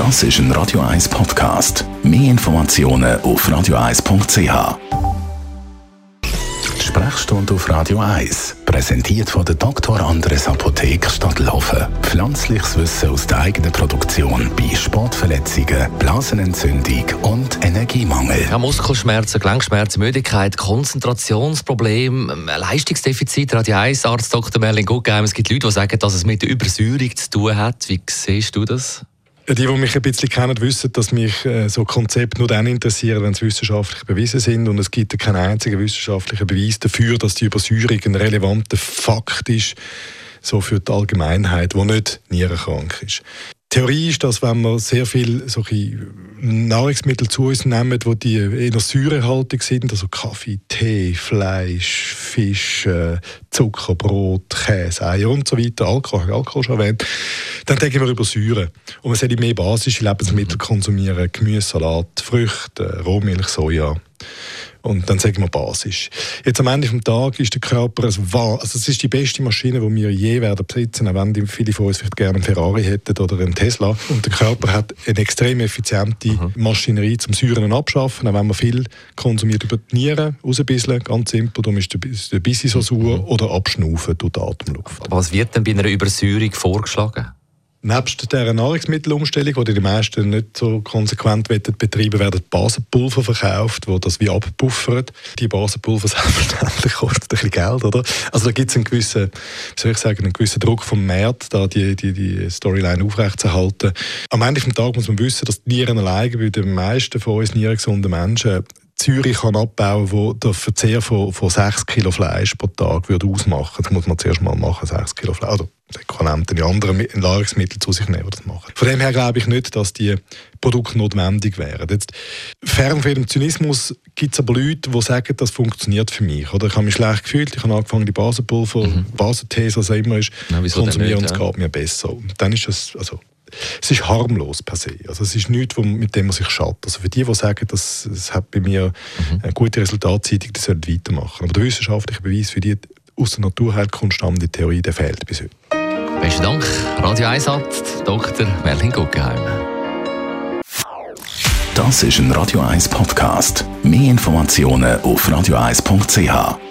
Das ist ein Radio 1 Podcast. Mehr Informationen auf radio1.ch. Die Sprechstunde auf Radio 1, präsentiert von der Dr. Andres Apotheke Stadtlaufen. Pflanzliches Wissen aus der eigenen Produktion bei Sportverletzungen, Blasenentzündung und Energiemangel. Ja, Muskelschmerzen, Gelenkschmerzen, Müdigkeit, Konzentrationsprobleme, Leistungsdefizit. Radio 1 Arzt Dr. Merlin Guggenheim. Es gibt Leute, die sagen, dass es mit der Übersäuerung zu tun hat. Wie siehst du das? Die, die mich ein bisschen kennen, wissen, dass mich äh, so Konzepte nur dann interessieren, wenn sie wissenschaftlich bewiesen sind. Und es gibt keinen einzigen wissenschaftlichen Beweis dafür, dass die Übersäuerung ein relevanter Fakt ist, so für die Allgemeinheit, die nicht nierenkrank ist. Theorie ist, dass wenn wir sehr viel solche Nahrungsmittel zu uns nehmen, wo die eher säurehaltig sind, also Kaffee, Tee, Fleisch, Fisch, Zucker, Brot, Käse, Eier und so weiter, Alkohol, Alkohol schon erwähnt, dann denken wir über Säure. Und man sollte mehr basische Lebensmittel konsumieren, Gemüse, Salat, Früchte, Rohmilch, Soja und dann sagen wir basisch. Jetzt am Ende des Tages ist der Körper, also es ist die beste Maschine, die wir je werden besitzen, auch wenn viele von uns vielleicht gerne einen Ferrari hätten oder einen Tesla. Und der Körper hat eine extrem effiziente mhm. Maschinerie zum Säuren abschaffen, auch wenn man viel konsumiert über die Nieren, rausbisseln, ganz simpel, darum ist der Bissi so sauer, mhm. oder abschnaufen durch die Atemluft. Aber was wird denn bei einer Übersäuerung vorgeschlagen? Nebst dieser Nahrungsmittelumstellung, die die meisten nicht so konsequent betreiben werden Basenpulver verkauft, wo das wie abpuffert. Die Basenpulver selbstverständlich kosten ein bisschen Geld, oder? Also da gibt es einen gewissen, wie soll ich sagen, einen gewissen Druck vom Markt, da die, die, die Storyline aufrechtzuerhalten. Am Ende des Tages muss man wissen, dass die Nieren alleine bei den meisten von uns nierengesunden Menschen Zürich kann abbauen wo der Verzehr von, von 6 Kilo Fleisch pro Tag würde ausmachen. Das muss man zuerst mal machen, 6 Kilo Fleisch. Oder Äquivalenten in anderen Nahrungsmittel zu sich nehmen, die das machen. Von dem her glaube ich nicht, dass die Produkte notwendig wären. Jetzt, fern von dem Zynismus gibt es aber Leute, die sagen, das funktioniert für mich. Oder ich habe mich schlecht gefühlt, ich habe angefangen, die Basenpulver, mhm. Basentees, was auch immer ist, ja, konsumieren und es geht mir besser. Und dann ist das, also es ist harmlos per se. Also es ist nichts, mit dem man sich schadet. Also für die, die sagen, dass es hat bei mir mhm. gute Resultate zeitigt, die sollten weitermachen. Aber der wissenschaftliche Beweis für die aus der Naturheilkunst stammende Theorie, der fehlt bis heute. Besten Dank. Radio 1 Dr. Merlin Guggenheim. Das ist ein Radio 1 Podcast. Mehr Informationen auf radio1.ch.